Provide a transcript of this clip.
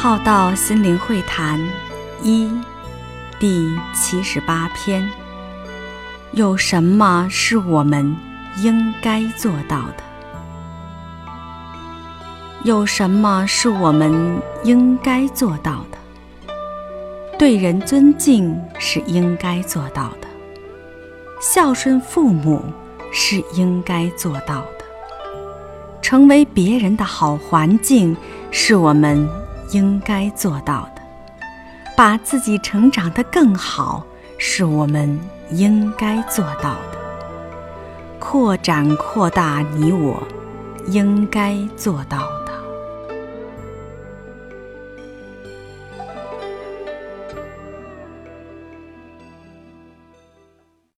浩道心灵会谈一第七十八篇：有什么是我们应该做到的？有什么是我们应该做到的？对人尊敬是应该做到的，孝顺父母是应该做到的，成为别人的好环境是我们。应该做到的，把自己成长得更好，是我们应该做到的；扩展、扩大你我应该做到。